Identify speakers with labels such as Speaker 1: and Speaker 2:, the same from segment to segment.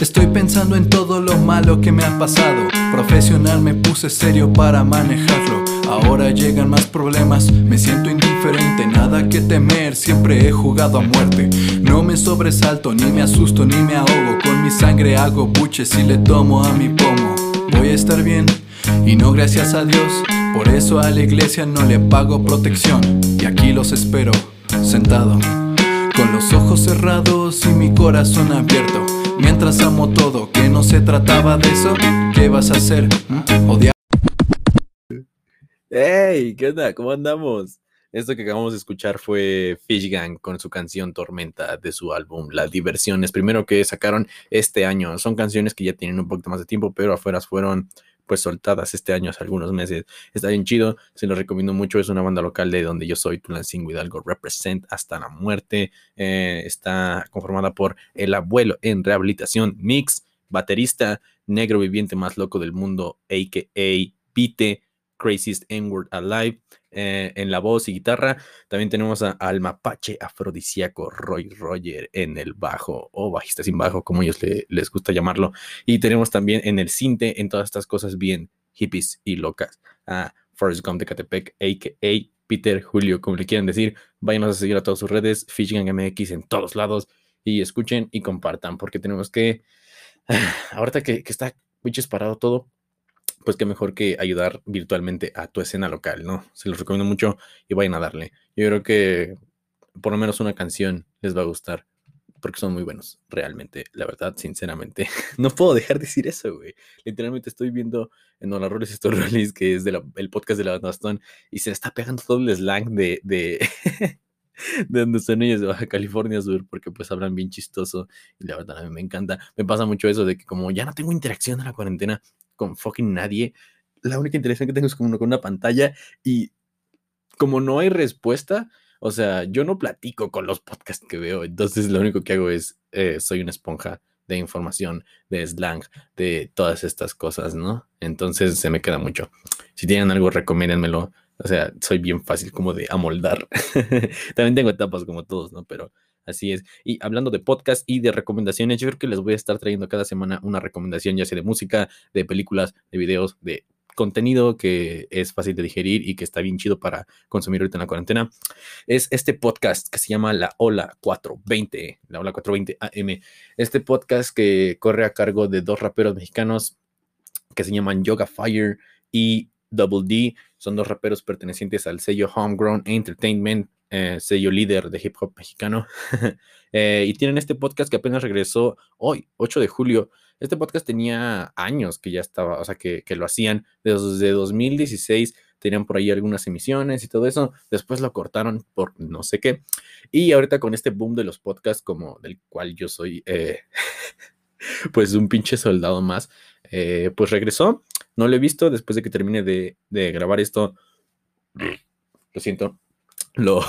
Speaker 1: Estoy pensando en todo lo malo que me ha pasado. Profesional me puse serio para manejarlo. Ahora llegan más problemas, me siento indiferente, nada que temer, siempre he jugado a muerte. No me sobresalto, ni me asusto, ni me ahogo. Con mi sangre hago buches y le tomo a mi pomo. Voy a estar bien, y no gracias a Dios. Por eso a la iglesia no le pago protección. Y aquí los espero, sentado, con los ojos cerrados y mi corazón abierto. Mientras amo todo, que no se trataba de eso, ¿qué vas a hacer? ¿Mm? Odiar.
Speaker 2: ¡Hey! ¿Qué onda? ¿Cómo andamos? Esto que acabamos de escuchar fue Fish Gang con su canción Tormenta de su álbum Las Diversiones, primero que sacaron este año. Son canciones que ya tienen un poquito más de tiempo, pero afuera fueron pues soltadas este año hace algunos meses. Está bien chido, se lo recomiendo mucho. Es una banda local de donde yo soy, Tulancingo Hidalgo Represent hasta la muerte. Eh, está conformada por el abuelo en rehabilitación, Mix, baterista, negro viviente más loco del mundo, a.k.a. Pite, Craziest N-Word Alive, eh, en la voz y guitarra. También tenemos a, al mapache afrodisíaco Roy Roger en el bajo o bajista sin bajo, como ellos les gusta llamarlo. Y tenemos también en el cinte, en todas estas cosas bien hippies y locas, a Forrest Gump de Catepec, a.k.a. Peter Julio, como le quieran decir. Vayan a seguir a todas sus redes, Fishing MX en todos lados y escuchen y compartan, porque tenemos que, ahorita que, está bichos parado todo, pues qué mejor que ayudar virtualmente a tu escena local, ¿no? Se los recomiendo mucho y vayan a darle. Yo creo que por lo menos una canción les va a gustar porque son muy buenos, realmente, la verdad, sinceramente. No puedo dejar de decir eso, güey. Literalmente estoy viendo en Hola Roles Stories, que es del podcast de la banda y se está pegando todo el slang de, de, de donde son ellos, de Baja California Sur, porque pues hablan bien chistoso y la verdad a mí me encanta. Me pasa mucho eso de que como ya no tengo interacción en la cuarentena, con fucking nadie. La única interacción que tengo es como con una pantalla y como no hay respuesta, o sea, yo no platico con los podcasts que veo, entonces lo único que hago es, eh, soy una esponja de información, de slang, de todas estas cosas, ¿no? Entonces se me queda mucho. Si tienen algo, recomiéndenmelo. O sea, soy bien fácil como de amoldar. También tengo etapas como todos, ¿no? Pero Así es. Y hablando de podcast y de recomendaciones, yo creo que les voy a estar trayendo cada semana una recomendación, ya sea de música, de películas, de videos, de contenido que es fácil de digerir y que está bien chido para consumir ahorita en la cuarentena. Es este podcast que se llama La Ola 420, La Ola 420 AM. Este podcast que corre a cargo de dos raperos mexicanos que se llaman Yoga Fire y Double D. Son dos raperos pertenecientes al sello Homegrown Entertainment eh, sello líder de hip hop mexicano. Eh, y tienen este podcast que apenas regresó hoy, 8 de julio. Este podcast tenía años que ya estaba, o sea, que, lo hacían desde 2016. Tenían por ahí algunas emisiones y todo eso. Después lo cortaron por no sé qué. Y ahorita con este boom de los podcasts, como del cual yo soy, eh, pues un pinche soldado más, pues regresó. No lo he visto después de que termine de, de grabar esto. Lo siento lo,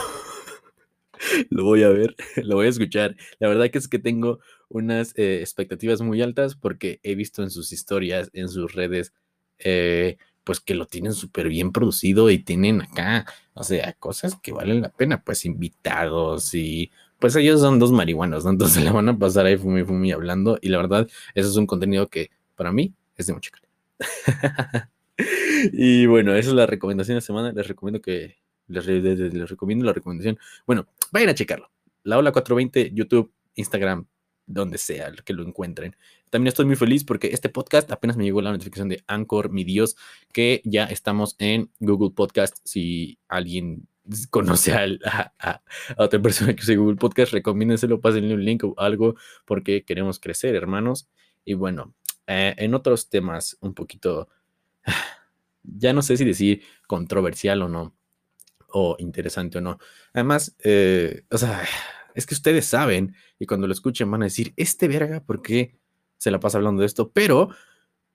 Speaker 2: lo voy a ver, lo voy a escuchar. La verdad que es que tengo unas eh, expectativas muy altas porque he visto en sus historias, en sus redes, eh, pues que lo tienen súper bien producido y tienen acá, o sea, cosas que valen la pena, pues invitados y pues ellos son dos marihuanos, ¿no? Entonces le van a pasar ahí fumi fumi hablando y la verdad, eso es un contenido que para mí es de mucha calidad. y bueno, esa es la recomendación de la semana. Les recomiendo que les, recomiendo la recomendación. Bueno, vayan a checarlo. La Ola 420, YouTube, Instagram, donde sea que lo encuentren. También estoy muy feliz porque este podcast apenas me llegó la notificación de Anchor, mi Dios, que ya estamos en Google Podcast. Si alguien conoce a, otra persona que usa Google Podcast, recomiéndenselo, pásenle un link o algo porque queremos crecer, hermanos. Y bueno, eh, en otros temas un poquito, ya no sé si decir controversial o no, o interesante o no. Además, eh, o sea, es que ustedes saben y cuando lo escuchen van a decir, este verga, ¿por qué se la pasa hablando de esto? Pero,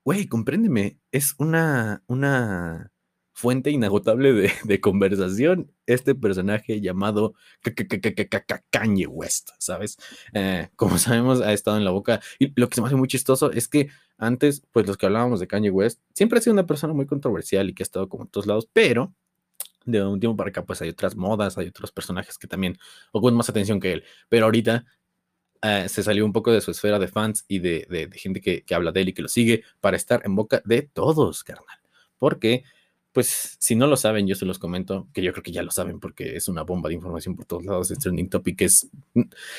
Speaker 2: güey, compréndeme, es una, una fuente inagotable de, conversación este personaje llamado Kanye West, ¿sabes? Eh, como sabemos, ha estado en la boca. Y lo que se me hace muy chistoso es que antes, pues los que hablábamos de Kanye West, siempre ha sido una persona muy controversial y que ha estado como en todos lados, pero de un tiempo para acá, pues hay otras modas, hay otros personajes que también ocupan más atención que él. Pero ahorita eh, se salió un poco de su esfera de fans y de, gente que, que, habla de él y que lo sigue para estar en boca de todos, carnal. Porque, pues, si no lo saben, yo se los comento, que yo creo que ya lo saben porque es una bomba de información por todos lados. Es trending topic, es...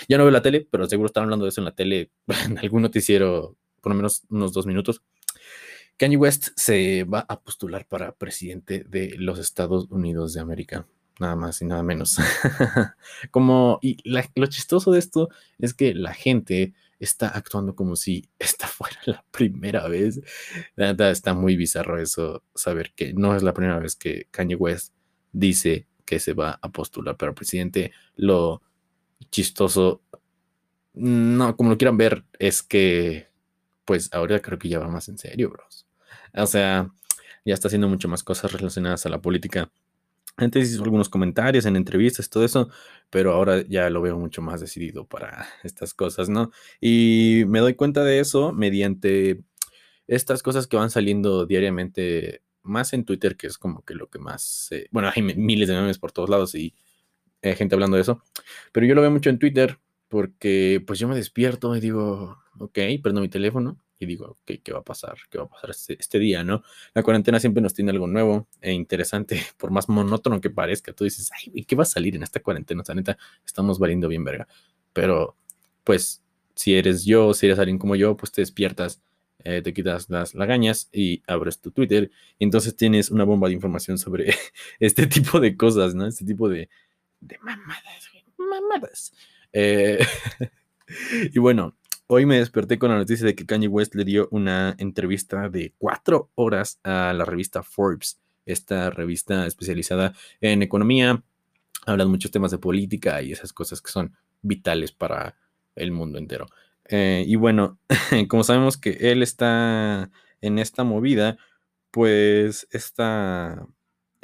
Speaker 2: Ya no veo la tele, pero seguro están hablando de eso en la tele, en algún noticiero, por lo menos unos dos minutos. Kanye West se va a postular para presidente de los Estados Unidos de América nada más y nada menos. como, y lo chistoso de esto es que la gente está actuando como si esta fuera la primera vez. está muy bizarro eso, saber que no es la primera vez que Kanye West dice que se va a postular para presidente. Lo chistoso, no, como lo quieran ver, es que, pues ahora creo que ya va más en serio, bros. O sea, ya está haciendo mucho más cosas relacionadas a la política antes hizo algunos comentarios en entrevistas, todo eso, pero ahora ya lo veo mucho más decidido para estas cosas, ¿no? Y me doy cuenta de eso mediante estas cosas que van saliendo diariamente, más en Twitter, que es como que lo que más, bueno, hay miles de memes por todos lados y hay gente hablando de eso, pero yo lo veo mucho en Twitter porque pues yo me despierto y digo, ok, prendo mi teléfono y digo, ¿qué, ¿qué va a pasar? ¿Qué va a pasar este, este, día, no? La cuarentena siempre nos tiene algo nuevo e interesante, por más monótono que parezca. Tú dices, ay, ¿qué va a salir en esta cuarentena? O sea, neta, estamos valiendo bien verga. Pero, pues, si eres yo, si eres alguien como yo, pues te despiertas, eh, te quitas las lagañas y abres tu Twitter. Y entonces tienes una bomba de información sobre este tipo de cosas, ¿no? Este tipo de, de mamadas, mamadas. Eh, y bueno, Hoy me desperté con la noticia de que Kanye West le dio una entrevista de cuatro horas a la revista Forbes, esta revista especializada en economía. Hablan muchos temas de política y esas cosas que son vitales para el mundo entero. Eh, y bueno, como sabemos que él está en esta movida, pues esta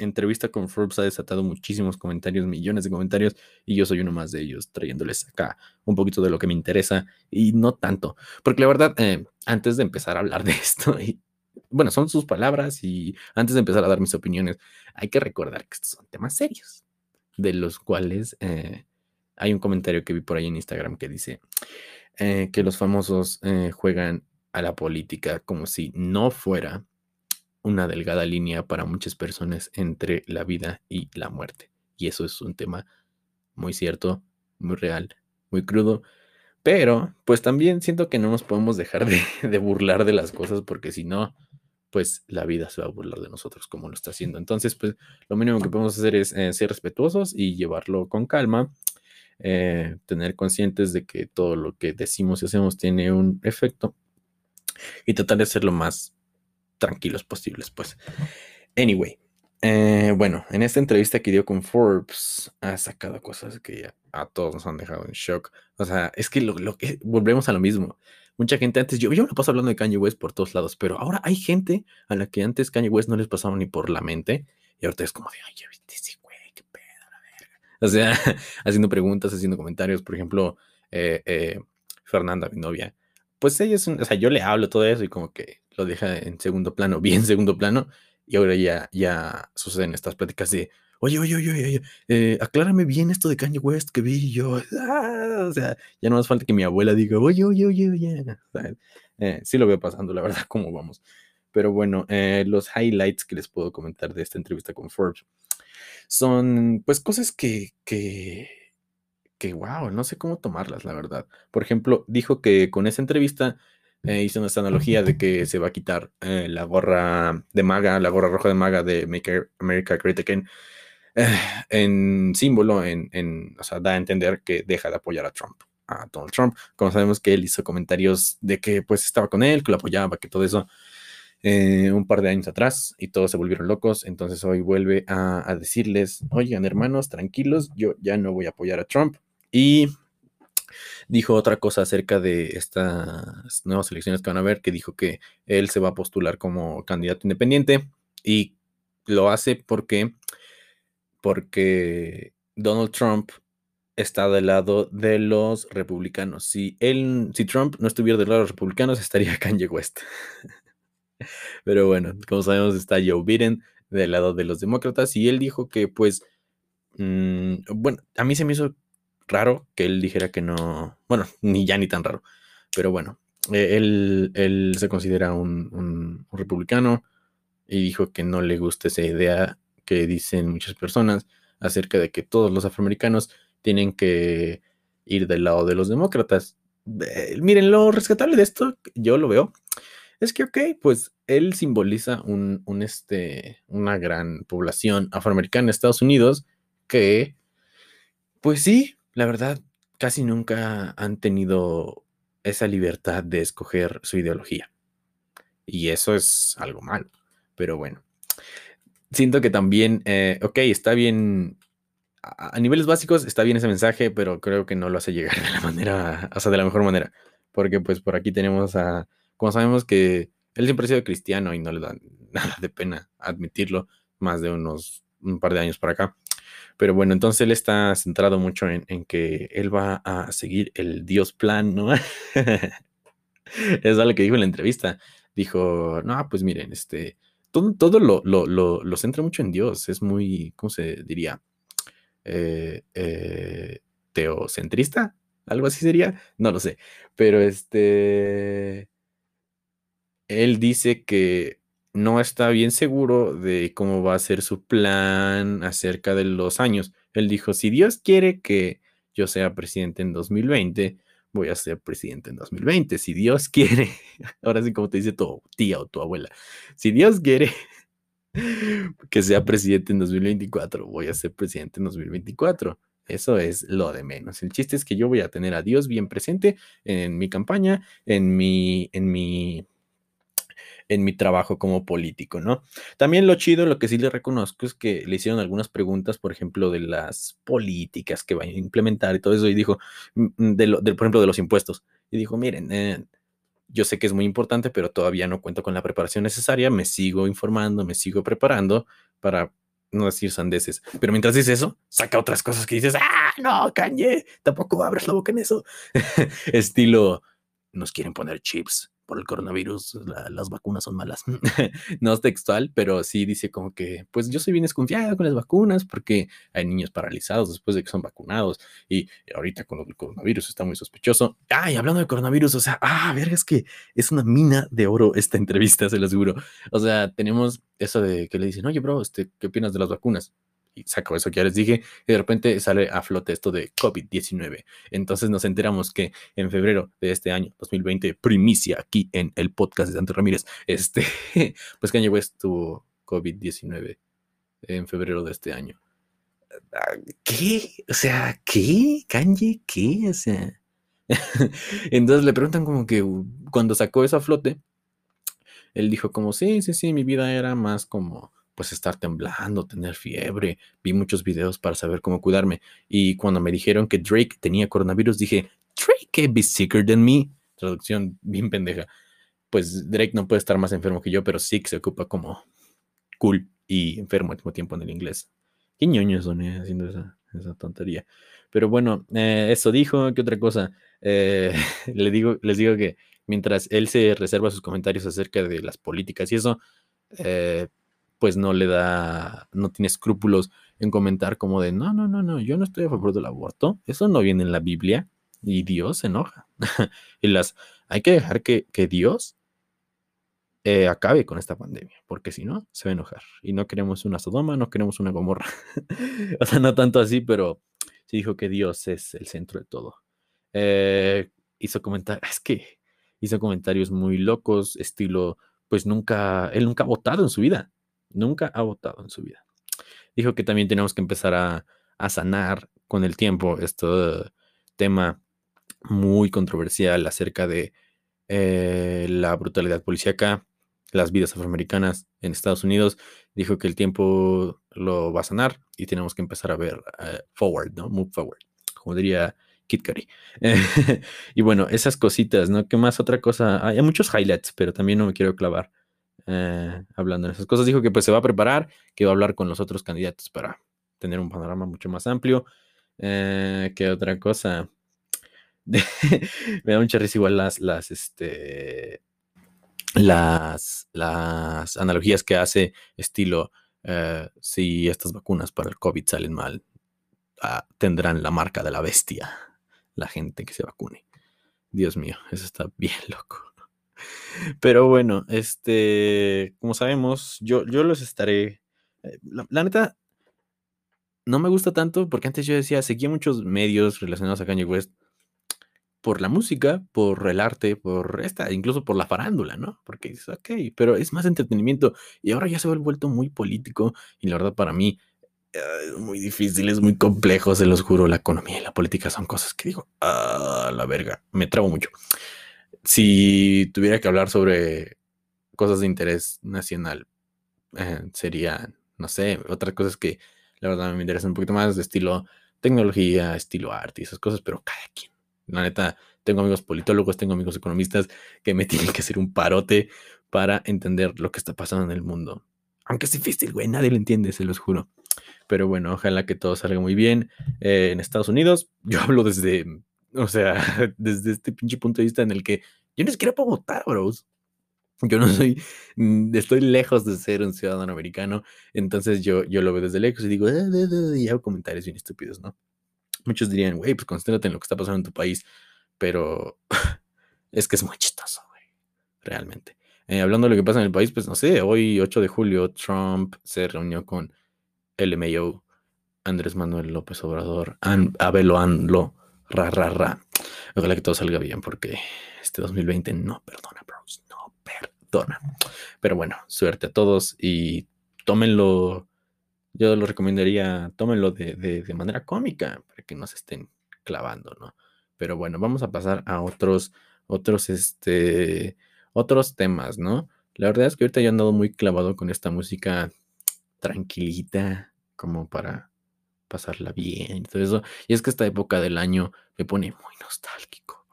Speaker 2: entrevista con Forbes ha desatado muchísimos comentarios, millones de comentarios, y yo soy uno más de ellos, trayéndoles acá un poquito de lo que me interesa y no tanto. Porque la verdad, eh, antes de empezar a hablar de esto, y, bueno, son sus palabras y antes de empezar a dar mis opiniones, hay que recordar que estos son temas serios, de los cuales eh, hay un comentario que vi por ahí en Instagram que dice eh, que los famosos juegan a la política como si no fuera una delgada línea para muchas personas entre la vida y la muerte. Y eso es un tema muy cierto, muy real, muy crudo. Pero, pues también siento que no nos podemos dejar de, burlar de las cosas porque si no, pues la vida se va a burlar de nosotros como lo está haciendo. Entonces, pues lo mínimo que podemos hacer es eh, ser respetuosos y llevarlo con calma, eh, tener conscientes de que todo lo que decimos y hacemos tiene un efecto y tratar de hacerlo más tranquilos posibles, pues. Anyway, eh, bueno, en esta entrevista que dio con Forbes, ha sacado cosas que a todos nos han dejado en shock. O sea, es que lo, que volvemos a lo mismo. Mucha gente antes, yo, yo me paso hablando de Kanye West por todos lados, pero ahora hay gente a la que antes Kanye West no les pasaba ni por la mente, y ahorita es como de, ay, ya viste ese güey, qué pedo, la verga. O sea, haciendo preguntas, haciendo comentarios, por ejemplo, eh, eh, Fernanda, mi novia, pues ella es, un, o sea, yo le hablo todo eso y como que lo deja en segundo plano, bien segundo plano, y ahora ya, ya suceden estas pláticas de, oye, oye, oye, oye, eh, aclárame bien esto de Kanye West que vi yo, ah", o sea, ya no hace falta que mi abuela diga, oye, oye, oye, oye, eh, sí lo veo pasando, la verdad, cómo vamos. Pero bueno, eh, los highlights que les puedo comentar de esta entrevista con Forbes son, pues, cosas que, que, que, wow, no sé cómo tomarlas, la verdad. Por ejemplo, dijo que con esa entrevista eh, hizo esta analogía de que se va a quitar eh, la gorra de maga, la gorra roja de maga de Make America Great Again, eh, en símbolo, en, en, o sea, da a entender que deja de apoyar a Trump, a Donald Trump. Como sabemos que él hizo comentarios de que pues estaba con él, que lo apoyaba, que todo eso. un par de años atrás y todos se volvieron locos. Entonces hoy vuelve a, a decirles, oigan hermanos, tranquilos, yo ya no voy a apoyar a Trump. Y dijo otra cosa acerca de estas nuevas elecciones que van a haber, que dijo que él se va a postular como candidato independiente y lo hace porque, porque Donald Trump está del lado de los republicanos. Si él, si Trump no estuviera del lado de los republicanos, estaría Kanye West. Pero bueno, como sabemos, está Joe Biden del lado de los demócratas y él dijo que, pues, mm, bueno, a mí se me hizo raro que él dijera que no, bueno, ni ya ni tan raro, pero bueno, eh, él, se considera un, republicano y dijo que no le gusta esa idea que dicen muchas personas acerca de que todos los afroamericanos tienen que ir del lado de los demócratas. miren, lo rescatable de esto, yo lo veo, es que, ok, pues él simboliza un, este, una gran población afroamericana en Estados Unidos que, pues sí, la verdad, casi nunca han tenido esa libertad de escoger su ideología. Y eso es algo malo. Pero bueno, siento que también, eh, ok, está bien, a, niveles básicos está bien ese mensaje, pero creo que no lo hace llegar de la manera, o sea, de la mejor manera. Porque pues por aquí tenemos a, como sabemos que él siempre ha sido cristiano y no le da nada de pena admitirlo, más de unos un par de años para acá. Pero bueno, entonces él está centrado mucho en, que él va a seguir el Dios plan, ¿no? es algo que dijo en la entrevista. Dijo, no, pues miren, este, todo, todo lo, lo, lo, centra mucho en Dios. Es muy, ¿cómo se diría? Eh, eh, teocentrista, algo así sería, no lo sé, pero este, él dice que no está bien seguro de cómo va a ser su plan acerca de los años. Él dijo, si Dios quiere que yo sea presidente en 2020, voy a ser presidente en 2020. Si Dios quiere, ahora sí como te dice tu tía o tu abuela, si Dios quiere que sea presidente en 2024, voy a ser presidente en 2024. Eso es lo de menos. El chiste es que yo voy a tener a Dios bien presente en mi campaña, en mi, en mi en mi trabajo como político, ¿no? También lo chido, lo que sí le reconozco es que le hicieron algunas preguntas, por ejemplo, de las políticas que van a implementar y todo eso, y dijo, mm, mm, de, por ejemplo, de los impuestos, y dijo, miren, eh, yo sé que es muy importante, pero todavía no cuento con la preparación necesaria, me sigo informando, me sigo preparando para no decir sandeces. Pero mientras dice eso, saca otras cosas que dices, ah, no, cañe, tampoco abres la boca en eso. Estilo, nos quieren poner chips por el coronavirus, las vacunas son malas. no es textual, pero sí dice como que, pues yo soy bien desconfiado con las vacunas porque hay niños paralizados después de que son vacunados y ahorita con el coronavirus está muy sospechoso. Ay, hablando de coronavirus, o sea, ah, verga, es que es una mina de oro esta entrevista, se lo aseguro. O sea, tenemos eso de que le dicen, oye, bro, este, ¿qué opinas de las vacunas? Y saco eso que ya les dije, y de repente sale a flote esto de COVID-19. Entonces nos enteramos que en febrero de este año, 2020, primicia aquí en el podcast de Santo Ramírez, este, pues Kanye West tuvo COVID-19 en febrero de este año. Ah, ¿Qué? O sea, ¿qué? ¿Kanye? ¿Qué? O sea... Entonces le preguntan como que cuando sacó eso a flote, él dijo como, sí, sí, sí, mi vida era más como pues estar temblando, tener fiebre. Vi muchos videos para saber cómo cuidarme. Y cuando me dijeron que Drake tenía coronavirus, dije, Drake can be sicker than me. Traducción bien pendeja. Pues Drake no puede estar más enfermo que yo, pero que se ocupa como cool y enfermo al mismo tiempo en el inglés. Qué ñoños son eh, haciendo esa, tontería. Pero bueno, eh, eso dijo. ¿Qué otra cosa? Eh, le digo, les digo que mientras él se reserva sus comentarios acerca de las políticas y eso, pues no le da, no tiene escrúpulos en comentar como de, no, no, no, no, yo no estoy a favor del aborto, eso no viene en la Biblia y Dios se enoja. y las, hay que dejar que, Dios eh, acabe con esta pandemia, porque si no, se va a enojar. Y no queremos una Sodoma, no queremos una Gomorra. o sea, no tanto así, pero sí dijo que Dios es el centro de todo. Eh, hizo comentarios, es que hizo comentarios muy locos, estilo, pues nunca, él nunca ha votado en su vida. Nunca ha votado en su vida. Dijo que también tenemos que empezar a, sanar con el tiempo este tema muy controversial acerca de eh, la brutalidad policíaca, las vidas afroamericanas en Estados Unidos. Dijo que el tiempo lo va a sanar y tenemos que empezar a ver eh, forward, ¿no? Move forward, como diría Kit Curry. y bueno, esas cositas, ¿no? ¿Qué más? Otra cosa, hay muchos highlights, pero también no me quiero clavar eh, hablando de esas cosas. Dijo que pues se va a preparar, que va a hablar con los otros candidatos para tener un panorama mucho más amplio. Eh, ¿Qué otra cosa? me da mucha risa igual las, las, este, las, las analogías que hace estilo, eh, si estas vacunas para el COVID salen mal, ah, tendrán la marca de la bestia, la gente que se vacune. Dios mío, eso está bien loco. Pero bueno, este, como sabemos, yo, yo los estaré. Eh, la, neta, no me gusta tanto porque antes yo decía, seguía muchos medios relacionados a Kanye West por la música, por el arte, por esta, incluso por la farándula, ¿no? Porque dices, ok, pero es más entretenimiento y ahora ya se ha vuelto muy político y la verdad para mí es muy difícil, es muy complejo, se los juro, la economía y la política son cosas que digo, ah, la verga, me trabo mucho. Si tuviera que hablar sobre cosas de interés nacional, eh, sería, no sé, otras cosas que la verdad me interesan un poquito más de estilo tecnología, estilo arte y esas cosas, pero cada quien. La neta, tengo amigos politólogos, tengo amigos economistas que me tienen que hacer un parote para entender lo que está pasando en el mundo. Aunque es difícil, güey, nadie lo entiende, se los juro. Pero bueno, ojalá que todo salga muy bien. Eh, en Estados Unidos, yo hablo desde, o sea, desde este pinche punto de vista en el que yo ni siquiera puedo votar, bros. Yo no soy, mm, estoy lejos de ser un ciudadano americano, entonces yo, yo lo veo desde lejos y digo, eh, y hago comentarios bien estúpidos, ¿no? Muchos dirían, güey, pues concéntrate en lo que está pasando en tu país, pero es que es muy chistoso, güey, realmente. Eh, hablando de lo que pasa en el país, pues no sé, hoy 8 de julio Trump se reunió con LMAO, Andrés Manuel López Obrador, Abelo Anlo, ra, ra, ra. Ojalá que todo salga bien porque este 2020 no perdona, bros, no perdona. Pero bueno, suerte a todos y tómenlo, yo lo recomendaría, tómenlo de, de manera cómica para que no se estén clavando, ¿no? Pero bueno, vamos a pasar a otros, otros, este, otros temas, ¿no? La verdad es que ahorita yo he andado muy clavado con esta música tranquilita, como para pasarla bien y todo eso. Y es que esta época del año me pone muy nostálgico.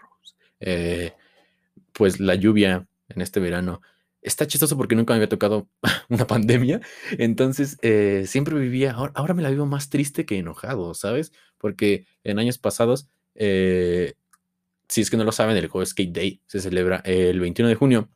Speaker 2: Eh, pues la lluvia en este verano está chistoso porque nunca me había tocado una pandemia. Entonces eh, siempre vivía, ahora, me la vivo más triste que enojado, ¿sabes? Porque en años pasados, eh, si es que no lo saben, el juego Skate Day se celebra el 21 de junio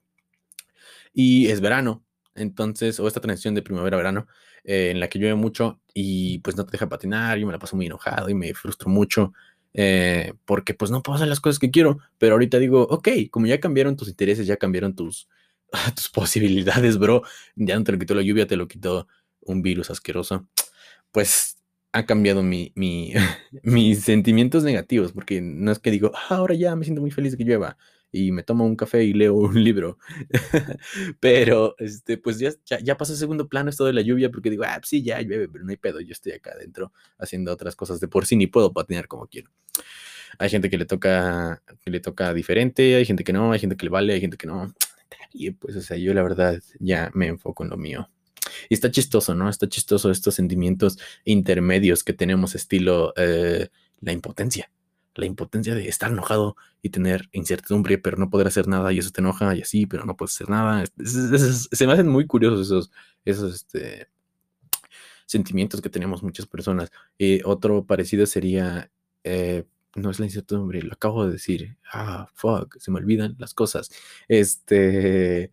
Speaker 2: y es verano. Entonces, o esta transición de primavera-verano, eh, en la que llueve mucho y pues no te deja patinar, yo me la paso muy enojado y me frustro mucho. Eh, porque pues no puedo hacer las cosas que quiero, pero ahorita digo, ok, como ya cambiaron tus intereses, ya cambiaron tus, tus posibilidades, bro, ya no te lo quitó la lluvia, te lo quitó un virus asqueroso, pues ha cambiado mi, mi, mis sentimientos negativos, porque no es que digo, ah, ahora ya me siento muy feliz de que llueva, y me tomo un café y leo un libro. pero, este, pues ya, ya, pasa a segundo plano esto de la lluvia porque digo, ah, pues sí, ya llueve, pero no hay pedo, yo estoy acá adentro haciendo otras cosas de por sí, ni puedo patinar como quiero. Hay gente que le toca, que le toca diferente, hay gente que no, hay gente que le vale, hay gente que no. Y pues, o sea, yo la verdad ya me enfoco en lo mío. Y está chistoso, ¿no? Está chistoso estos sentimientos intermedios que tenemos, estilo eh, la impotencia la impotencia de estar enojado y tener incertidumbre, pero no poder hacer nada y eso te enoja y así, pero no puedes hacer nada. se me hacen muy curiosos esos, esos este, sentimientos que tenemos muchas personas. y otro parecido sería, eh, no es la incertidumbre, lo acabo de decir, ah, fuck, se me olvidan las cosas. Este,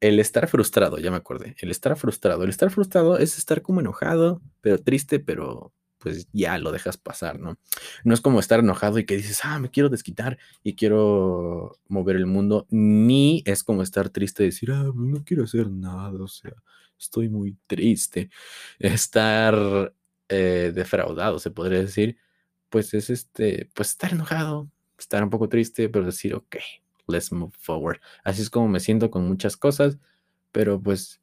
Speaker 2: el estar frustrado, ya me acordé, el estar frustrado, el estar frustrado es estar como enojado, pero triste, pero pues ya lo dejas pasar, ¿no? No es como estar enojado y que dices, ah, me quiero desquitar y quiero mover el mundo, ni es como estar triste y decir, ah, no quiero hacer nada, o sea, estoy muy triste. Estar eh, defraudado, se podría decir, pues es este, pues estar enojado, estar un poco triste, pero decir, ok, let's move forward. Así es como me siento con muchas cosas, pero pues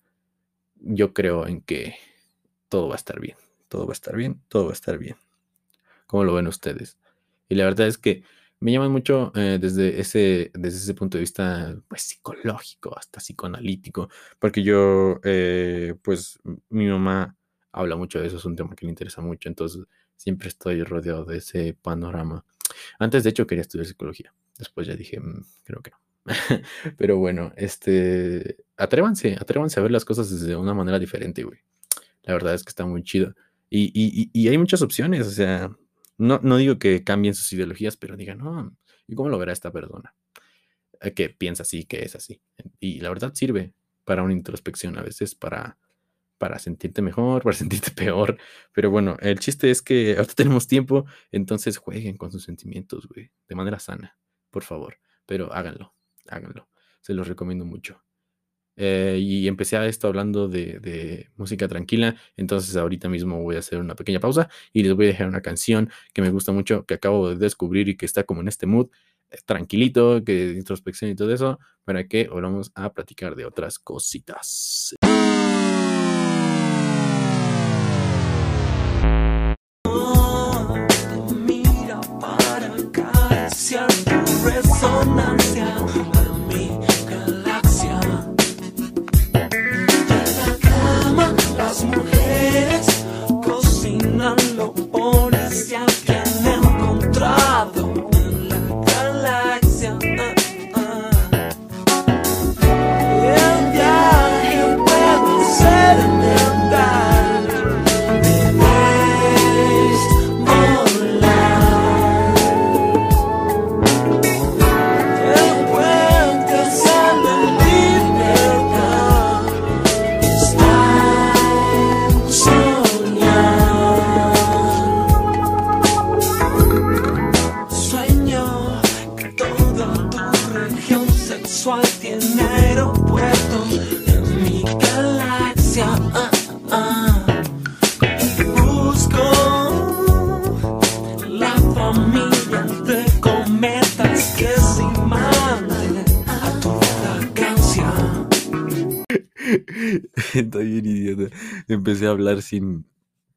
Speaker 2: yo creo en que todo va a estar bien todo va a estar bien, todo va a estar bien. ¿Cómo lo ven ustedes? Y la verdad es que me llama mucho eh, desde, ese, desde ese punto de vista pues, psicológico, hasta psicoanalítico, porque yo, eh, pues mi mamá habla mucho de eso, es un tema que le interesa mucho, entonces siempre estoy rodeado de ese panorama. Antes, de hecho, quería estudiar psicología, después ya dije, mm, creo que no. Pero bueno, este, atrévanse, atrévanse a ver las cosas desde una manera diferente, güey. La verdad es que está muy chido. Y, hay muchas opciones, o sea, no, digo que cambien sus ideologías, pero digan, no, ¿y cómo lo verá esta persona? Eh, que piensa así, que es así. Y la verdad sirve para una introspección a veces, para, para sentirte mejor, para sentirte peor. Pero bueno, el chiste es que ahorita tenemos tiempo, entonces jueguen con sus sentimientos, güey, de manera sana, por favor. Pero háganlo, háganlo. Se los recomiendo mucho. Eh, y empecé a esto hablando de, música tranquila, entonces ahorita mismo voy a hacer una pequeña pausa y les voy a dejar una canción que me gusta mucho, que acabo de descubrir y que está como en este mood, eh, tranquilito, que de introspección y todo eso, para que volvamos a platicar de otras cositas.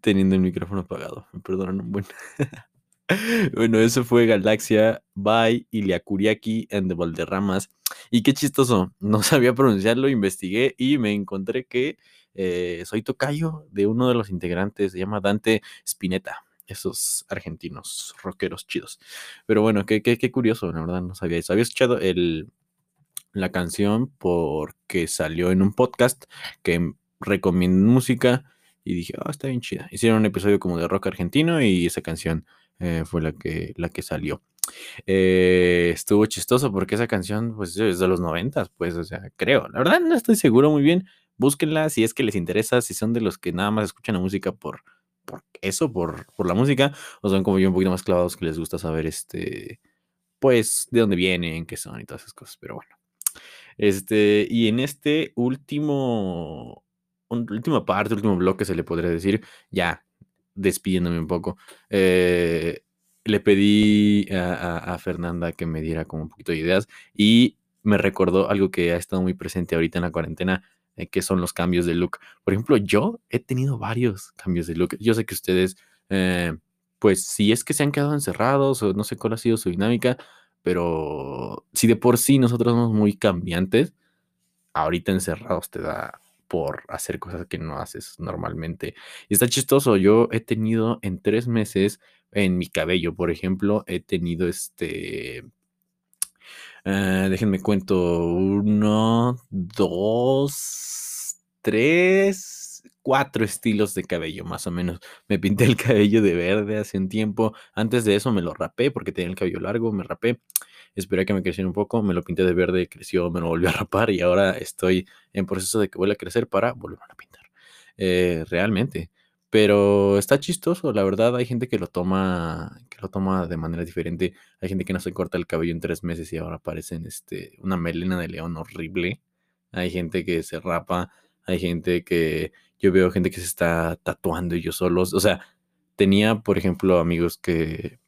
Speaker 2: Teniendo el micrófono apagado. Me perdonan un buen. bueno, eso fue Galaxia by Iliakuriaki and the Valderramas. Y qué chistoso. No sabía pronunciarlo, investigué y me encontré que eh, soy tocayo de uno de los integrantes. Se llama Dante Spinetta. Esos argentinos rockeros chidos. Pero bueno, qué, qué, qué curioso, la verdad, no sabía eso. Había escuchado el, la canción porque salió en un podcast que recomienda música y dije, ah, está bien chida. Hicieron un episodio como de rock argentino y esa canción eh, fue la que, la que salió. Eh, estuvo chistoso porque esa canción pues es de los noventas, pues, o sea, creo. La verdad no estoy seguro muy bien. Búsquenla si es que les interesa, si son de los que nada más escuchan la música por, por eso, por, por la música, o son como yo un poquito más clavados que les gusta saber este, pues, de dónde vienen, qué son y todas esas cosas, pero bueno. Este, y en este último, última parte, último bloque, se le podría decir, ya despidiéndome un poco, eh, le pedí a, a- a Fernanda que me diera como un poquito de ideas y me recordó algo que ha estado muy presente ahorita en la cuarentena, eh, que son los cambios de look. Por ejemplo, yo he tenido varios cambios de look. Yo sé que ustedes, eh, pues si es que se han quedado encerrados o no sé cuál ha sido su dinámica, pero si de por sí nosotros somos muy cambiantes, ahorita encerrados te da por hacer cosas que no haces normalmente. Y está chistoso, yo he tenido en tres meses en mi cabello, por ejemplo, he tenido este... eh, déjenme cuento, uno, dos, tres, cuatro estilos de cabello, más o menos. Me pinté el cabello de verde hace un tiempo. Antes de eso me lo rapé porque tenía el cabello largo, me rapé. Esperé que me creciera un poco, me lo pinté de verde, creció, me lo volvió a rapar y ahora estoy en proceso de que vuelva a crecer para volver a pintar. Eh, realmente. Pero está chistoso, la verdad. Hay gente que lo toma, que lo toma de manera diferente. Hay gente que no se corta el cabello en tres meses y ahora parecen este, una melena de león horrible. Hay gente que se rapa. Hay gente que yo veo gente que se está tatuando yo solos. O sea, tenía, por ejemplo, amigos que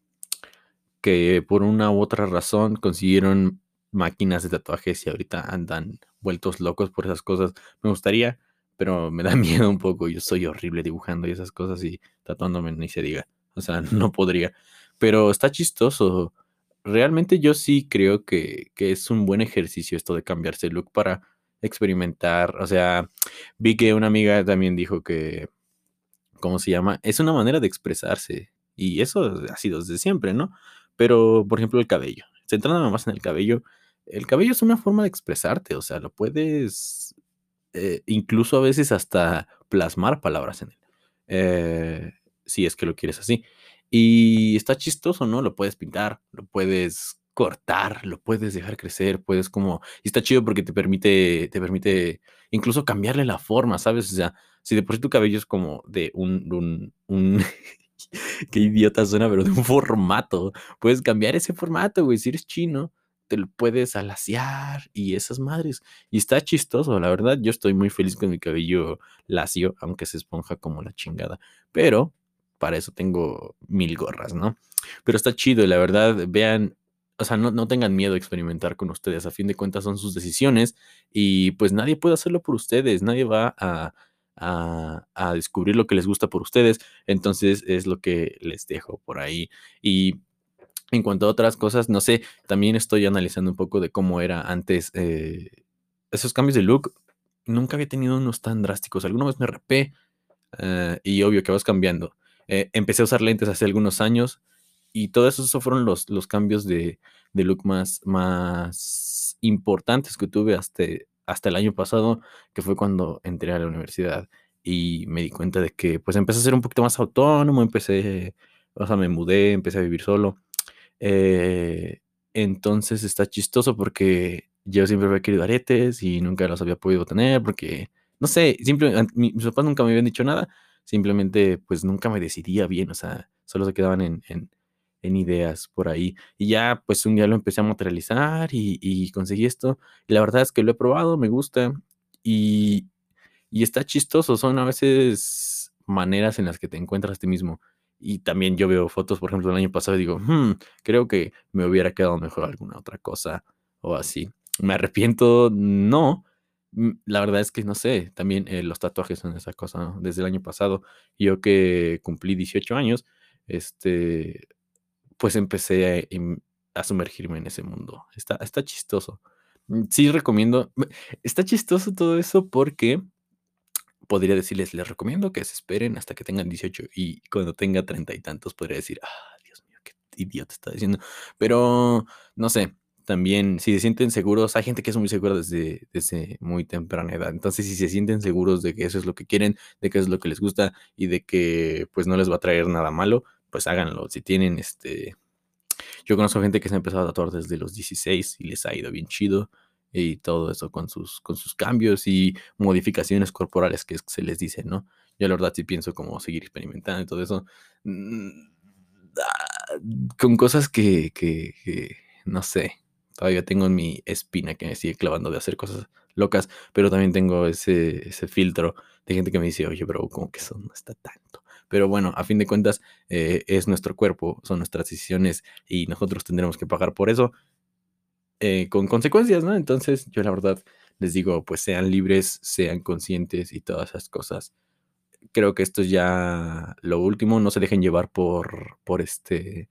Speaker 2: que por una u otra razón consiguieron máquinas de tatuajes y ahorita andan vueltos locos por esas cosas. Me gustaría, pero me da miedo un poco. Yo soy horrible dibujando y esas cosas y tatuándome ni se diga. O sea, no podría. Pero está chistoso. Realmente yo sí creo que, que es un buen ejercicio esto de cambiarse el look para experimentar. O sea, vi que una amiga también dijo que, ¿cómo se llama? Es una manera de expresarse. Y eso ha sido desde siempre, ¿no? Pero, por ejemplo, el cabello. Centrándome más en el cabello, el cabello es una forma de expresarte, o sea, lo puedes eh, incluso a veces hasta plasmar palabras en él. eh, si es que lo quieres así. Y está chistoso, ¿no? Lo puedes pintar, lo puedes cortar, lo puedes dejar crecer, puedes como, y está chido porque te permite, te permite incluso cambiarle la forma, ¿sabes? O sea, si de por sí tu cabello es como de un, un, un qué idiota suena, pero de un formato, puedes cambiar ese formato, güey, si eres chino, te lo puedes alaciar y esas madres. Y está chistoso, la verdad, yo estoy muy feliz con mi cabello lacio, aunque se esponja como la chingada, pero para eso tengo mil gorras, ¿no? Pero está chido, la verdad, vean, o sea, no, no, tengan miedo a experimentar con ustedes. A fin de cuentas son sus decisiones y pues nadie puede hacerlo por ustedes. Nadie va a, a, a, descubrir lo que les gusta por ustedes. Entonces es lo que les dejo por ahí. Y en cuanto a otras cosas, no sé, también estoy analizando un poco de cómo era antes eh, esos cambios de look. Nunca había tenido unos tan drásticos. Alguna vez me rapé uh, y obvio que vas cambiando. Eh, empecé a usar lentes hace algunos años y todo eso, eso fueron los, los cambios de, de, look más, más importantes que tuve hasta, hasta el año pasado, que fue cuando entré a la universidad y me di cuenta de que pues empecé a ser un poquito más autónomo, empecé, o sea, me mudé, empecé a vivir solo. Eh, entonces está chistoso porque yo siempre había querido aretes y nunca los había podido tener porque, no sé, simple, mis papás nunca me habían dicho nada, simplemente pues nunca me decidía bien, o sea, solo se quedaban en, en en ideas por ahí. Y ya, pues un día lo empecé a materializar y, y, conseguí esto. Y la verdad es que lo he probado, me gusta y, y está chistoso. Son a veces maneras en las que te encuentras a ti mismo. Y también yo veo fotos, por ejemplo, del año pasado y digo, hmm, creo que me hubiera quedado mejor alguna otra cosa o así. Me arrepiento, no. La verdad es que no sé, también eh, los tatuajes son esa cosa ¿no? desde el año pasado. Yo que cumplí 18 años, este, pues empecé a, a, sumergirme en ese mundo. Está, está chistoso. Mm, sí recomiendo, está chistoso todo eso porque podría decirles, les recomiendo que se esperen hasta que tengan 18 y cuando tenga treinta y tantos podría decir, ah, Dios mío, qué idiota está diciendo. Pero, no sé, también si se sienten seguros, hay gente que es muy segura desde, desde muy temprana edad. Entonces, si se sienten seguros de que eso es lo que quieren, de que eso es lo que les gusta y de que pues no les va a traer nada malo, pues háganlo. Si tienen este... Yo conozco gente que se ha empezado a tatuar desde los 16 y les ha ido bien chido y todo eso con sus, con sus cambios y modificaciones corporales que se les dice, ¿no? Yo la verdad sí pienso como seguir experimentando y todo eso. Mm, ah, con cosas que, que, no sé, todavía tengo en mi espina que me sigue clavando de hacer cosas locas, pero también tengo ese, ese filtro de gente que me dice, oye, bro, como que eso no está tanto. Pero bueno, a fin de cuentas eh, es nuestro cuerpo, son nuestras decisiones y nosotros tendremos que pagar por eso eh, con consecuencias, ¿no? Entonces yo la verdad les digo, pues sean libres, sean conscientes y todas esas cosas. Creo que esto es ya lo último, no se dejen llevar por, por este,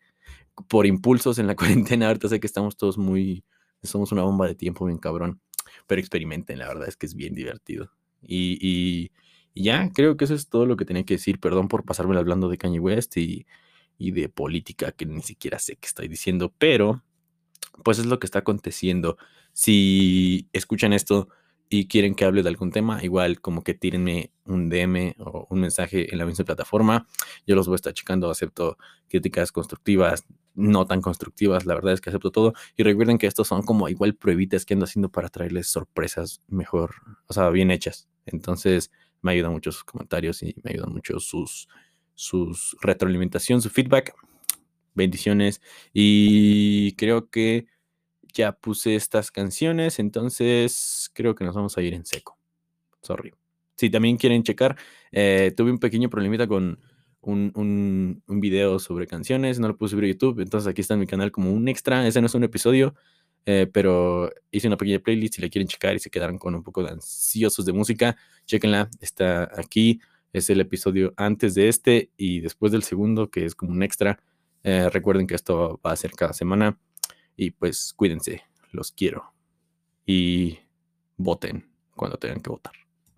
Speaker 2: por impulsos en la cuarentena. Ahorita sé que estamos todos muy, somos una bomba de tiempo bien cabrón, pero experimenten, la verdad es que es bien divertido. Y, y, y ya, creo que eso es todo lo que tenía que decir. Perdón por pasarme hablando de Kanye West y, y de política que ni siquiera sé qué estoy diciendo, pero pues es lo que está aconteciendo. Si escuchan esto y quieren que hable de algún tema, igual como que tírenme un DM o un mensaje en la misma plataforma. Yo los voy a estar checando, acepto críticas constructivas, no tan constructivas, la verdad es que acepto todo. Y recuerden que estos son como igual pruebitas que ando haciendo para traerles sorpresas mejor, o sea, bien hechas. Entonces, me ayudan mucho sus comentarios y me ayudan mucho sus, sus retroalimentación, su feedback. Bendiciones. Y creo que ya puse estas canciones, entonces creo que nos vamos a ir en seco. Sorry. Si también quieren checar, eh, tuve un pequeño problemita con un, un, un, video sobre canciones, no lo puse subir a YouTube, entonces aquí está en mi canal como un extra, ese no es un episodio, eh, pero hice una pequeña playlist, si la quieren checar y se quedaron con un poco de ansiosos de música, chequenla, está aquí, es el episodio antes de este y después del segundo, que es como un extra. Eh, recuerden que esto va a ser cada semana y pues cuídense, los quiero y voten cuando tengan que votar.